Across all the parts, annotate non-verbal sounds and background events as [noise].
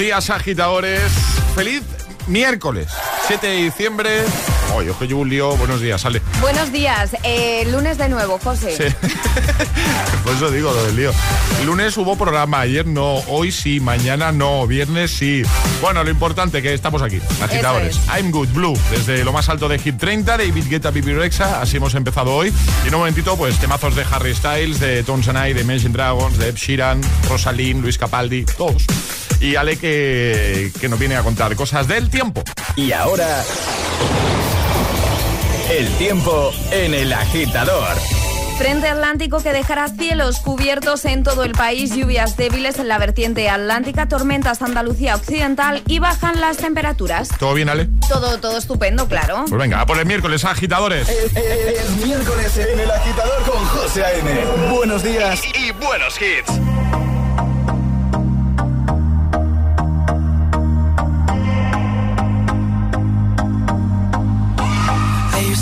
Días, agitadores. Feliz miércoles, 7 de diciembre. Oye, que llevo un lío. Buenos días, sale. Buenos días, eh, lunes de nuevo, José. Sí. [laughs] Por eso digo lo del lío. Lunes hubo programa, ayer no, hoy sí, mañana no, viernes sí. Bueno, lo importante que estamos aquí, agitadores. es. I'm Good Blue, desde lo más alto de Hit 30, David Guetta, Pipi Rexa, así hemos empezado hoy. Y en un momentito, pues temazos de Harry Styles, de Tones and I, de Imagine Dragons, de Ed Sheeran, Rosalind, Luis Capaldi, todos. Y Ale que, que nos viene a contar cosas del tiempo. Y ahora. El tiempo en el agitador. Frente Atlántico que dejará cielos cubiertos en todo el país, lluvias débiles en la vertiente atlántica, tormentas Andalucía Occidental y bajan las temperaturas. ¿Todo bien, Ale? Todo, todo estupendo, claro. Pues venga, a por el miércoles, agitadores. El miércoles en el agitador con José A.M. Buenos días y buenos hits.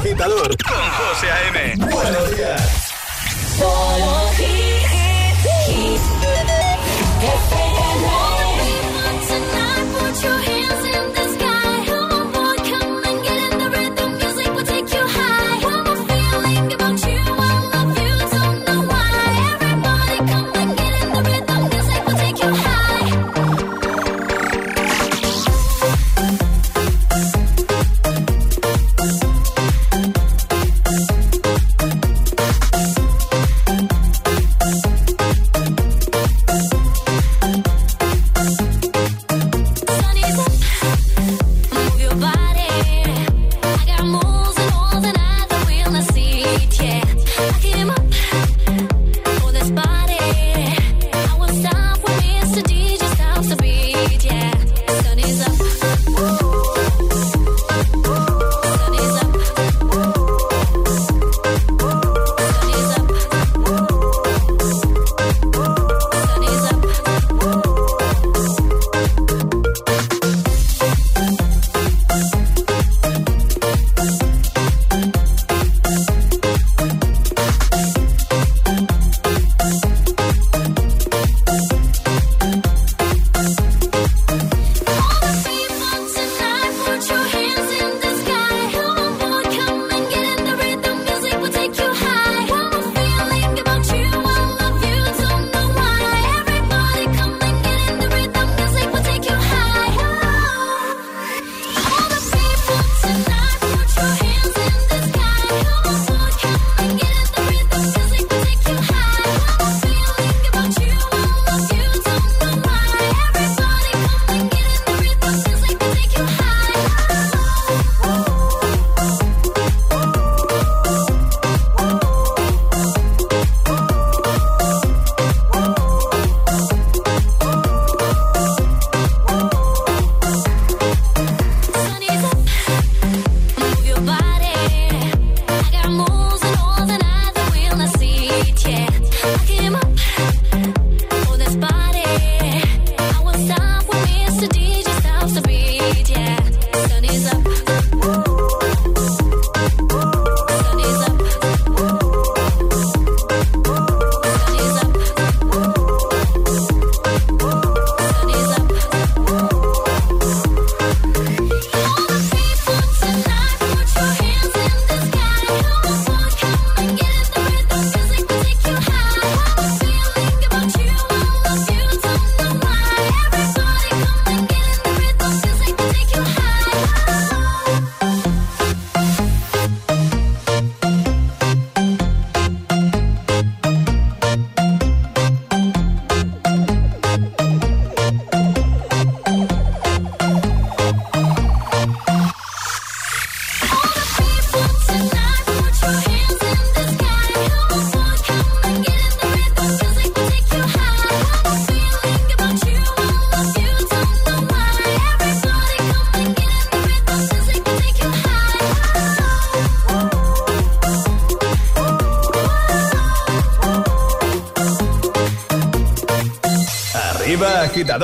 Agitador con José A.M. Buenos días. Solo hit,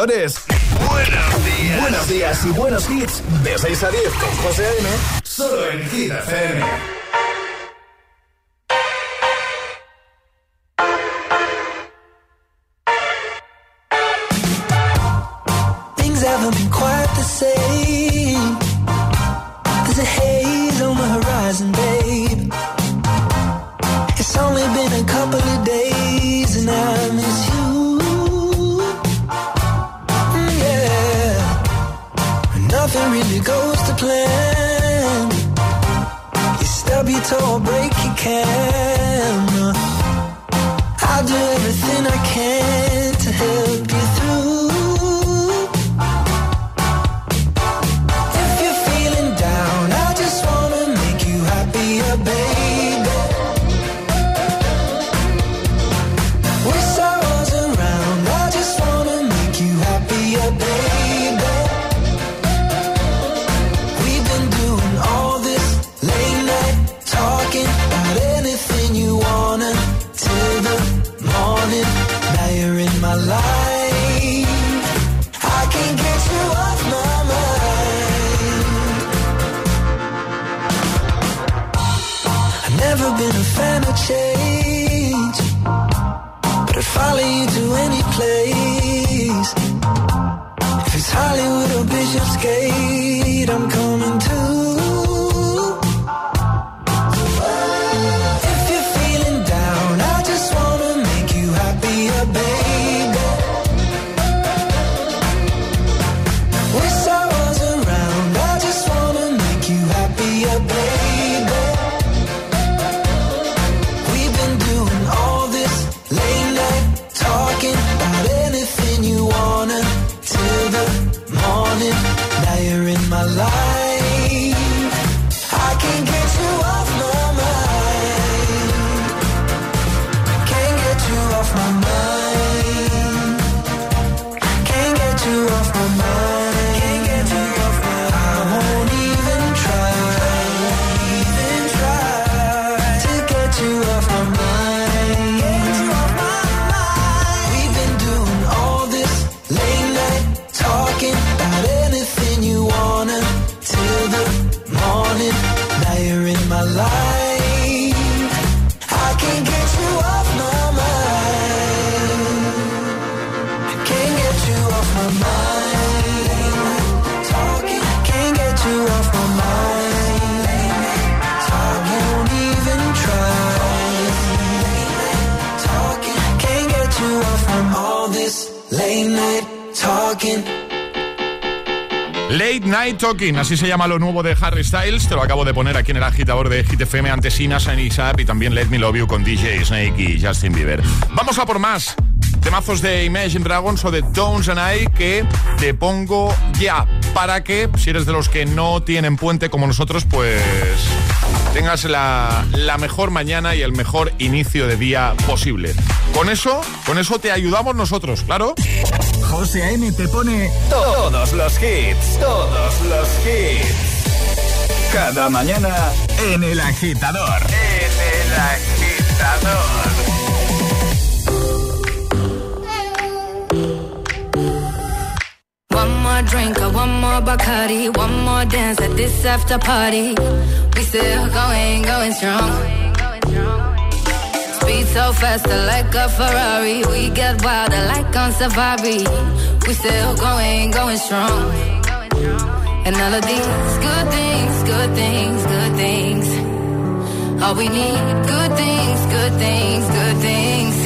Arriba, Talking, así se llama lo nuevo de Harry Styles. Te lo acabo de poner aquí en el agitador de Hit FM antes Ina, Sunny Sap y también Let Me Love You con DJ Snake y Justin Bieber. Vamos a por más temazos de Imagine Dragons o de Tones and I que te pongo ya para que, si eres de los que no tienen puente como nosotros, pues tengas la, la mejor mañana y el mejor inicio de día posible. Con eso, con eso te ayudamos nosotros, claro. José A.M. te pone todos los hits, todos los hits. Cada mañana en el agitador. En el agitador. One more drink, or one more Bacardi, one more dance at this after party. We still going, going strong. Speed so faster like a Ferrari. We get wilder like on safari. We still going, going strong. And all of these good things, good things, good things. All we need, good things, good things, good things.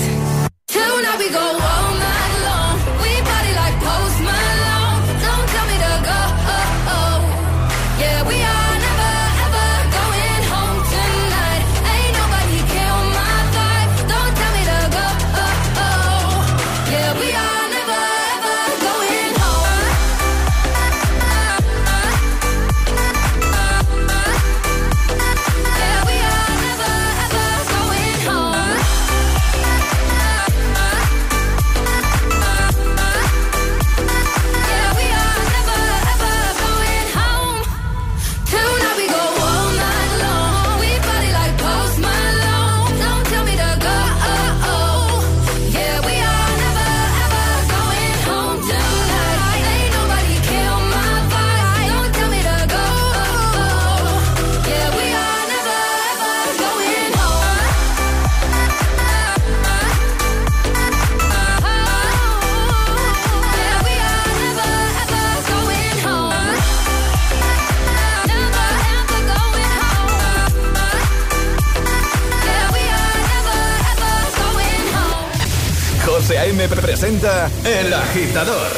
Presenta El Agitador.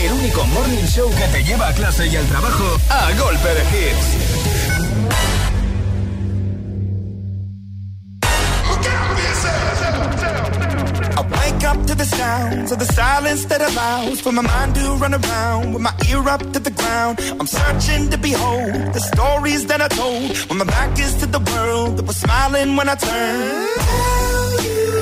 El único morning show que te lleva a clase y al trabajo a golpe de hits. To the sounds of the silence that allows for my mind to run around with my ear up to the ground. I'm searching to behold the stories that I told when my back is to the world that was smiling when I turned. Tell you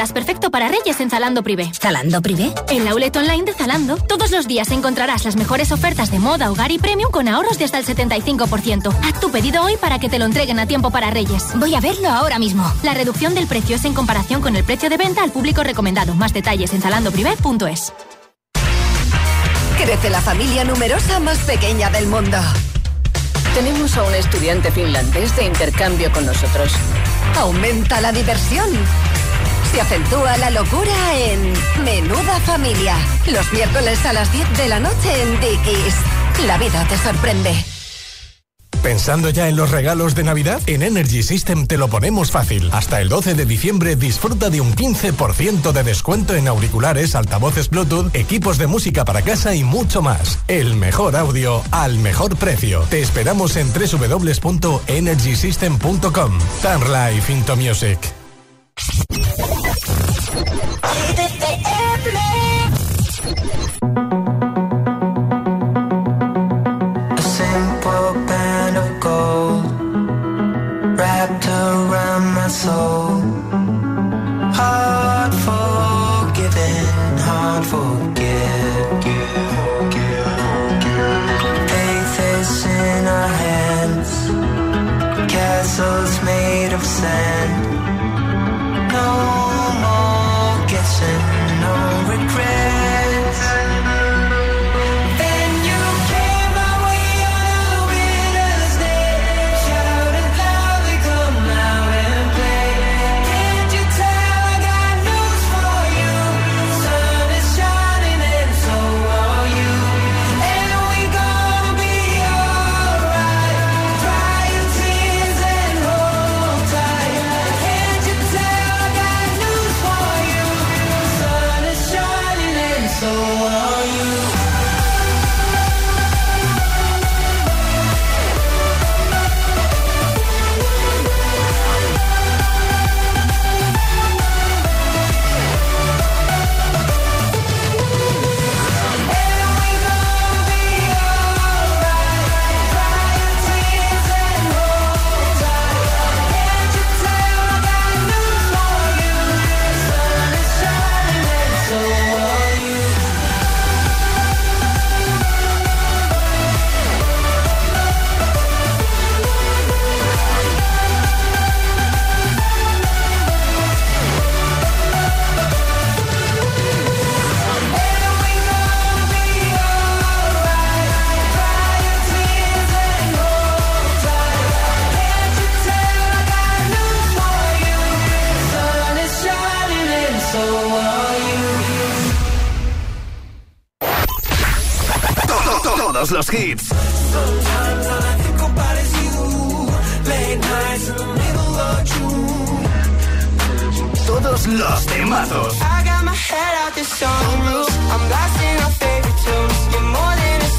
lentejuelas perfecto para Reyes en Zalando Privé. ¿Zalando Privé? En la outlet online de Zalando, todos los días encontrarás las mejores ofertas de moda, hogar y premium con ahorros de hasta el 75%. Haz tu pedido hoy para que te lo entreguen a tiempo para Reyes. Voy a verlo ahora mismo. La reducción del precio es en comparación con el precio de venta al público recomendado. Más detalles en zalandoprivé.es. Crece la familia numerosa más pequeña del mundo. Tenemos a un estudiante finlandés de intercambio con nosotros. Aumenta la diversión. Se acentúa la locura en Menuda Familia. Los miércoles a las 10 de la noche en Dickies. La vida te sorprende. ¿Pensando ya en los regalos de Navidad? En Energy System te lo ponemos fácil. Hasta el 12 de diciembre disfruta de un 15% de descuento en auriculares, altavoces Bluetooth, equipos de música para casa y mucho más. El mejor audio al mejor precio. Te esperamos en www.energysystem.com. Turn life into music. A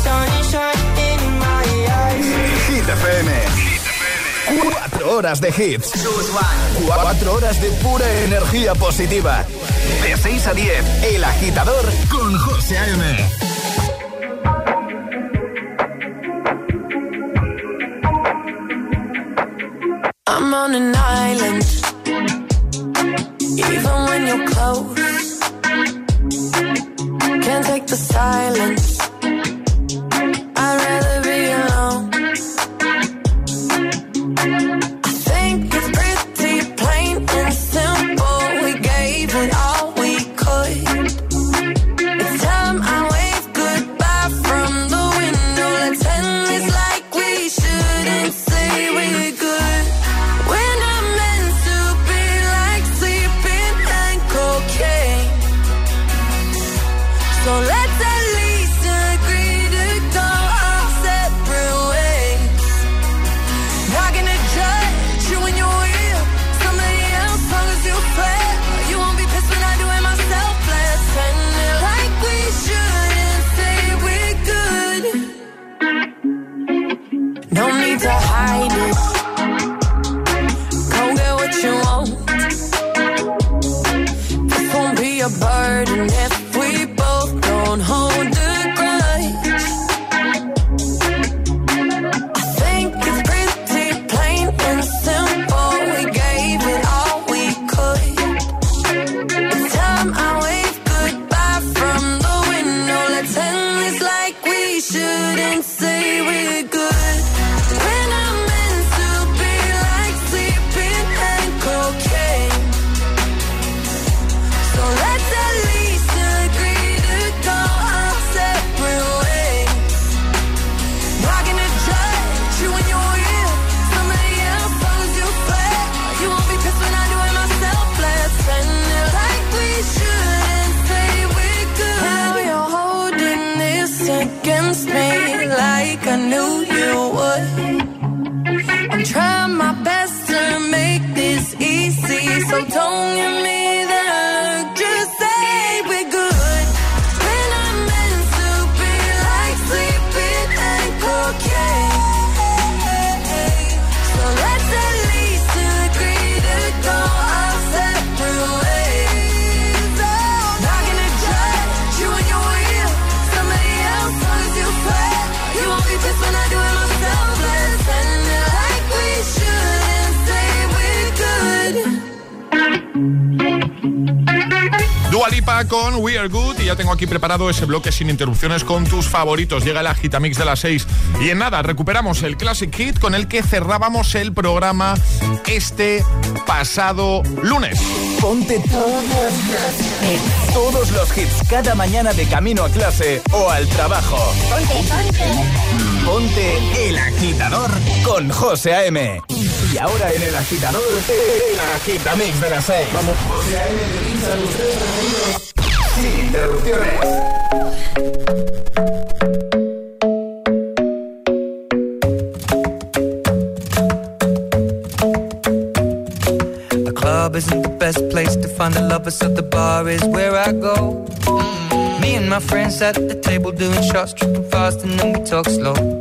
sunshine in my eyes. Hit FM. Cuatro horas de hits. Cuatro horas de pura energía positiva. De 6 a 10, El Agitador con José A.M. I'm on an island. Dua Lipa con We Are Good y ya tengo aquí preparado ese bloque sin interrupciones con tus favoritos. Llega la Gitamix de las 6 y en nada recuperamos el Classic Hit con el que cerrábamos el programa este pasado lunes. Ponte todos los hits cada mañana de camino a clase o al trabajo. Ponte, ponte. Ponte el agitador con José A.M. Y ahora en el agitador, el agitamix de las 6. Vamos, José A.M. realiza los tres sonidos sin interrupciones. The club isn't the best place to find the lovers, so the bar is where I go. Mm. Me and my friends at the table doing shots, tripping fast, and then we talk slow.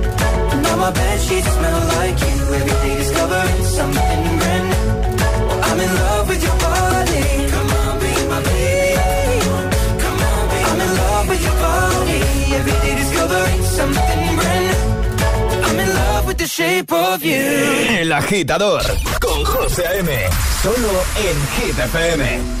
I'm in love with your body. Come on, be my baby. Come on, be I'm in love with your body. Something brand. I'm in love with the shape of you. El agitador con José A.M. Solo en FM.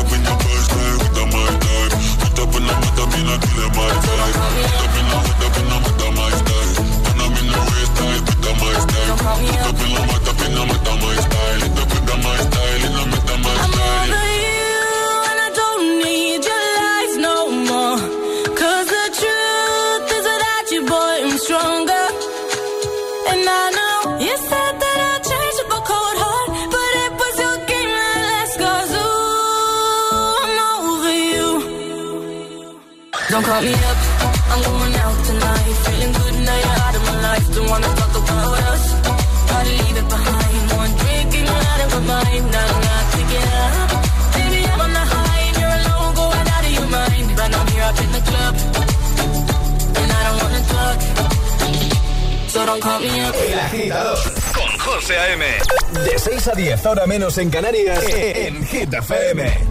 Don't call me up, I'm going out tonight. Feeling good now you're out of my life. Don't wanna talk about us, gotta leave it behind. One drink and you're out of my mind. Not not to get up. Baby, I'm on the high and you're alone, going out of your mind. But I'm here up in the club, and I don't wanna talk. So don't call me up. El agitador con José A.M. De 6 a 10, ahora menos en Canarias, en Hit FM.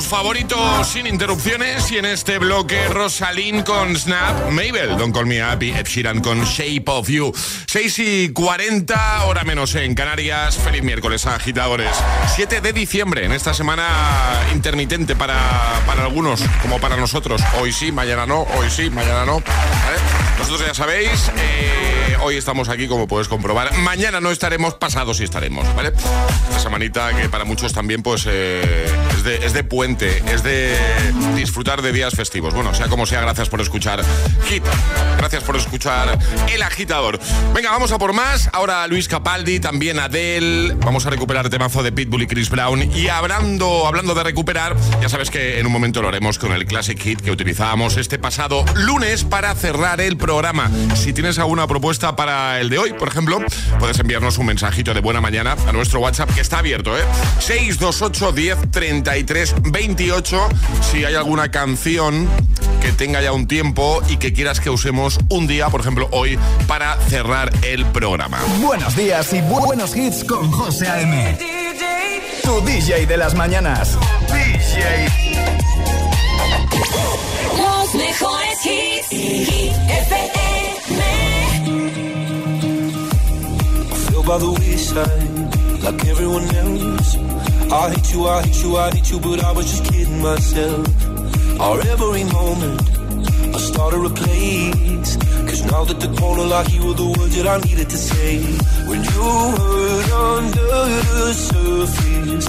Tus favoritos sin interrupciones y en este bloque Rosalind con Snap, Mabel, Don't Call Me Ed Sheeran con Shape of You. 6 y 40, hora menos en Canarias. Feliz miércoles, agitadores. 7 de diciembre, en esta semana intermitente para, para algunos, como para nosotros. Hoy sí, mañana no, hoy sí, mañana no. Nosotros ya sabéis, eh, hoy estamos aquí, como puedes comprobar. Mañana no estaremos, pasado sí estaremos, ¿vale? Esa manita que para muchos también, pues, eh, es, de, es de puente, es de disfrutar de días festivos. Bueno, sea como sea, gracias por escuchar Hit. Gracias por escuchar El Agitador. Venga, vamos a por más. Ahora Luis Capaldi, también Adele. Vamos a recuperar el temazo de Pitbull y Chris Brown. Y hablando, hablando de recuperar, ya sabes que en un momento lo haremos con el Classic Hit que utilizábamos este pasado lunes para cerrar el programa. Si tienes alguna propuesta para el de hoy, por ejemplo, puedes enviarnos un mensajito de buena mañana a nuestro WhatsApp que está abierto, ¿eh? 628 10 33 28. Si hay alguna canción que tenga ya un tiempo y que quieras que usemos un día, por ejemplo, hoy, para cerrar el programa. Buenos días y bu- buenos hits con José A.M. Tu DJ de las mañanas. DJ. Los mejores hits. Hit FM. feel by the wayside, like everyone else. I hate you, I hate you, I hate you, but I was just kidding myself. Our every moment, I started a place. Cause now that the corner lock, you were the words that I needed to say. When you hurt under the surface,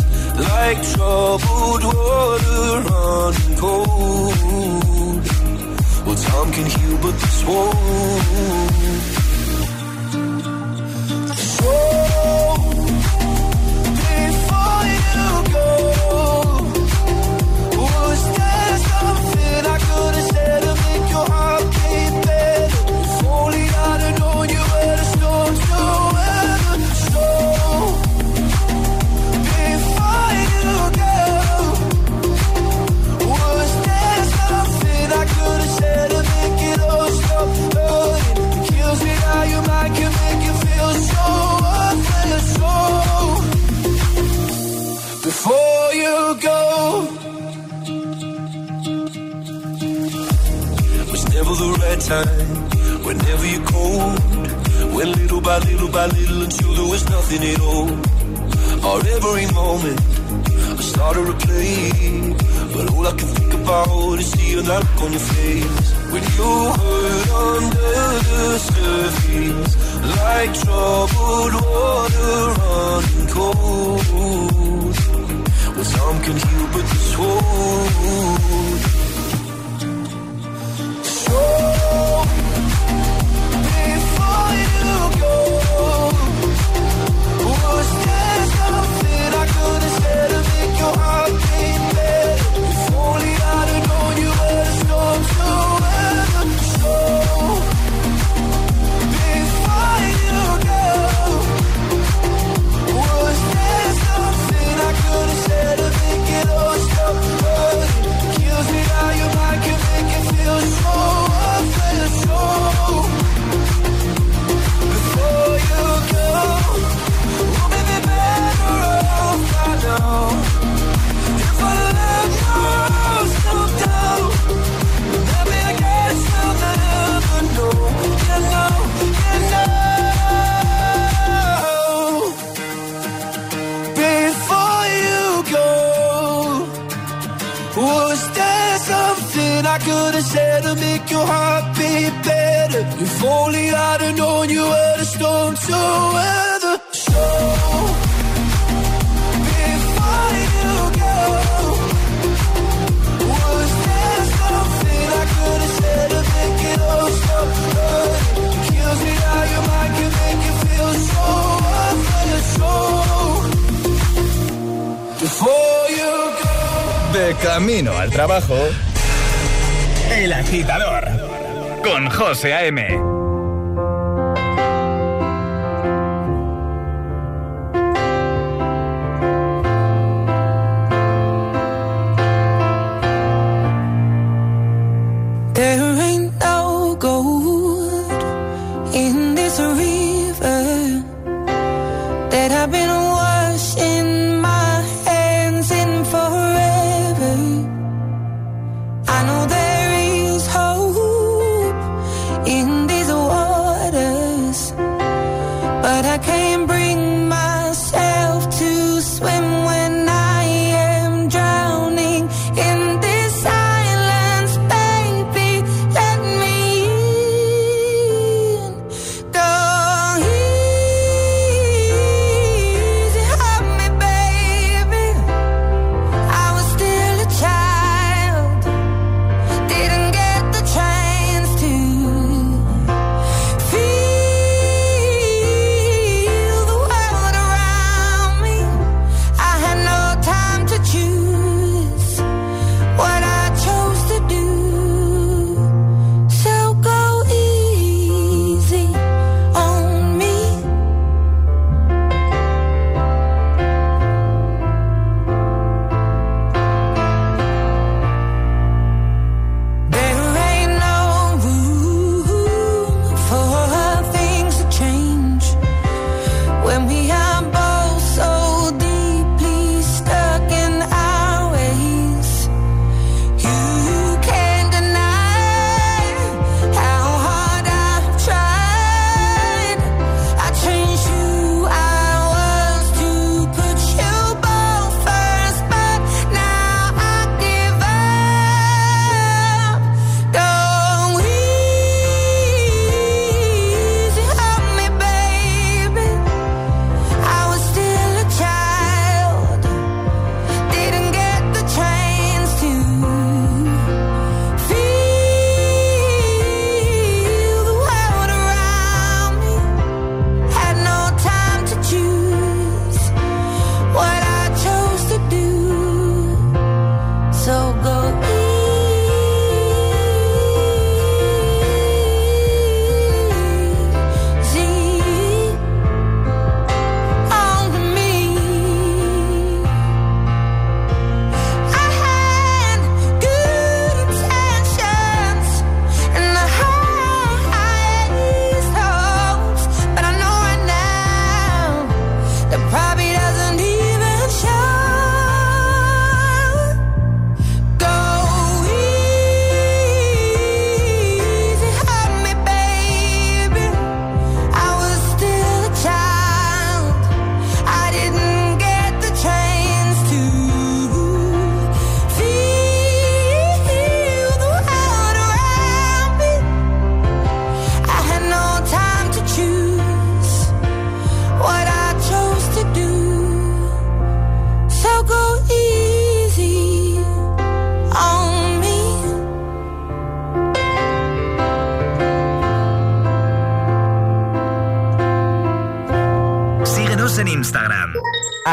like troubled water running cold. Well, time can heal, but this won't. Only you were before you go, was there make you feel so. So, you go. De camino al trabajo. El agitador. Con José A.M.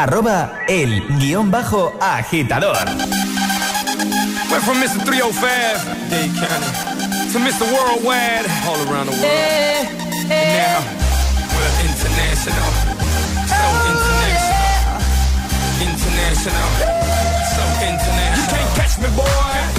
arroba el guion bajo agitador. Went from Mr. 305, Dade County, to Mr. Worldwide, all around the world. And now, we're international. So international. International. So international. You can't catch me, boy.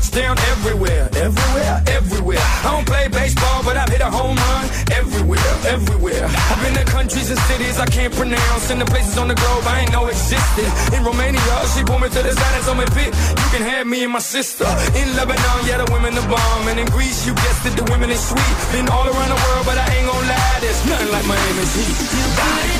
football, but I've touched down everywhere, everywhere, everywhere. I don't play baseball, but I've hit a home run everywhere, everywhere. I've been to countries and cities I can't pronounce, and the places on the globe I ain't know existed. In Romania, she pulled me to the side and told me, "Pit, you can have me and my sister." In Lebanon, yeah, the women the bomb, and in Greece, you guessed it, the women is sweet. Been all around the world, but I ain't gonna lie, there's nothing like Miami's heat.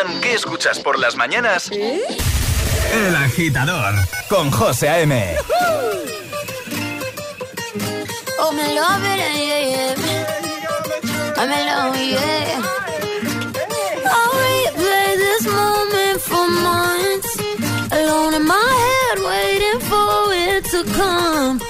Preguntan qué escuchas por las mañanas, El Agitador con José A.M. Oh, me love it, yeah, yeah. I'm alone, yeah. I'll replay this moment for months. Alone in my head, waiting for it to come.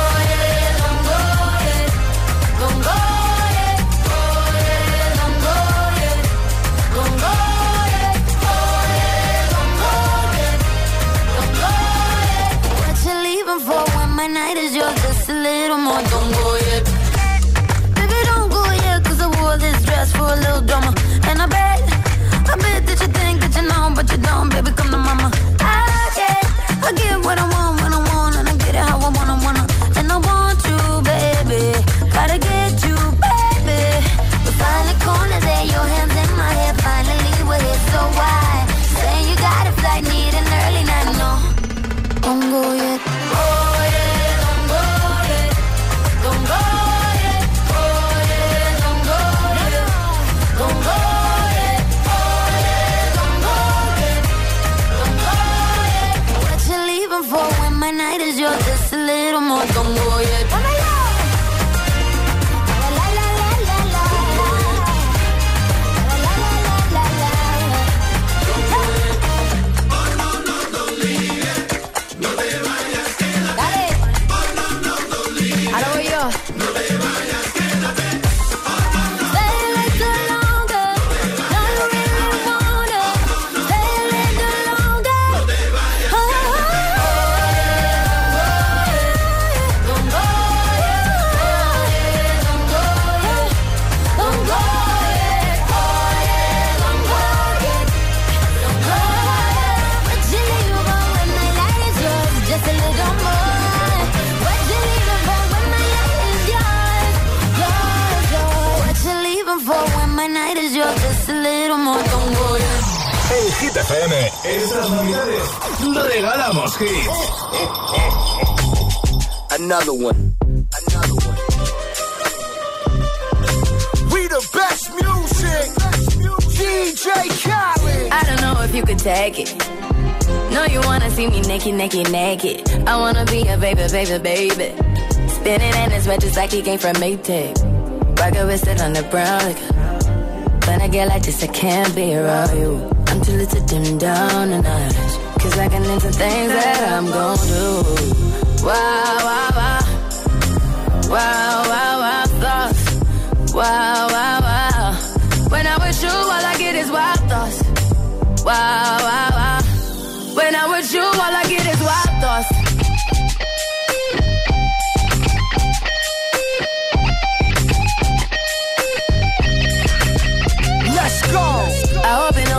baby, baby. Spinning in his red just like he came from Maytag. Rocket with it on the brown liquor. When I get like this, I can't be around you. I'm too little to dim down a notch. Cause I can into things that I'm gon' do. Wow, wow, wow. Wow, wow, wow, thoughts. Wow, wow, wow. When I'm with you, all I get is wild thoughts. Wow, wow, wow. When I'm with you, all I get is wild thoughts.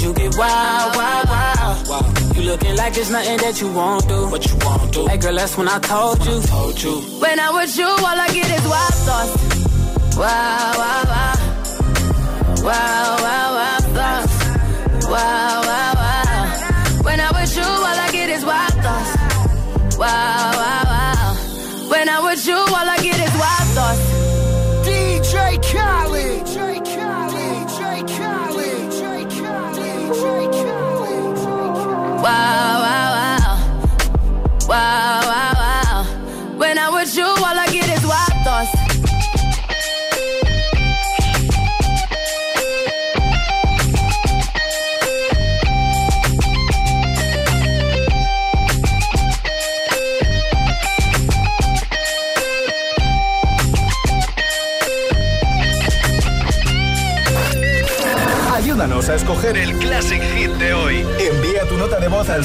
Cause you get wild, wild, wild. You looking like there's nothing that you won't do. What you won't do. Hey girl, that's when I told you. Told you. When I'm with you, all I get is wild thoughts. Wow, wow, wow. Wow, wow, wow, thoughts. Wow, wow, wow. When I'm with you, all I get is wild thoughts. Wow, wow, wow. When I'm with you, all I Wow,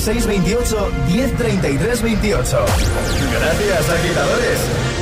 628 1033 28. Gracias, agitadores.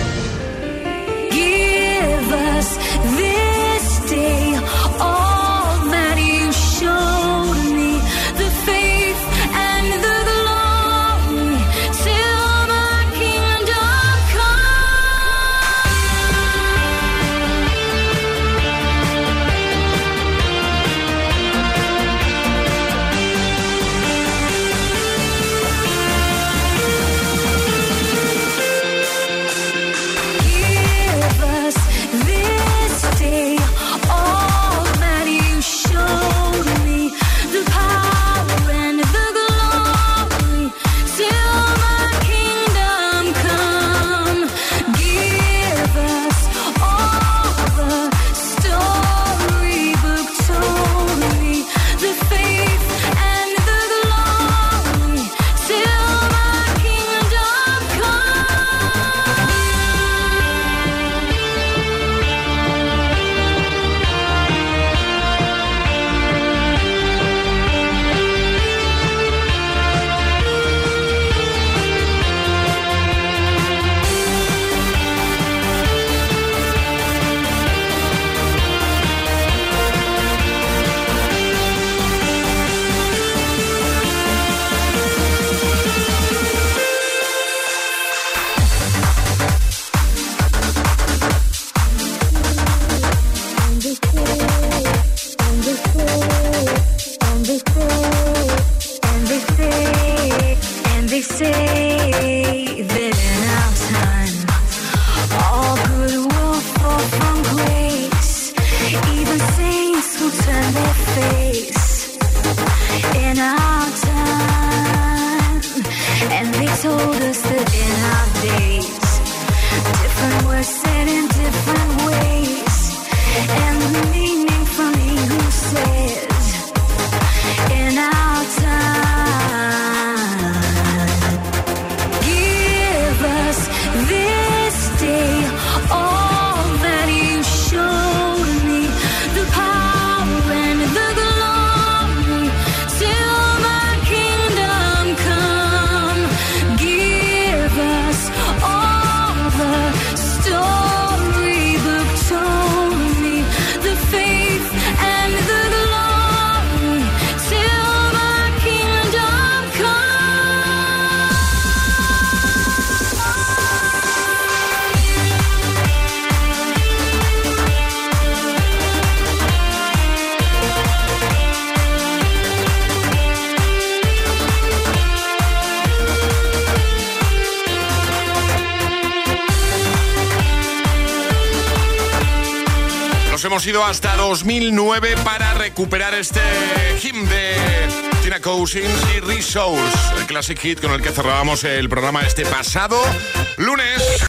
hemos ido hasta 2009 para recuperar este hymn de Tina Cousins y Rhys el classic hit con el que cerrábamos el programa este pasado lunes.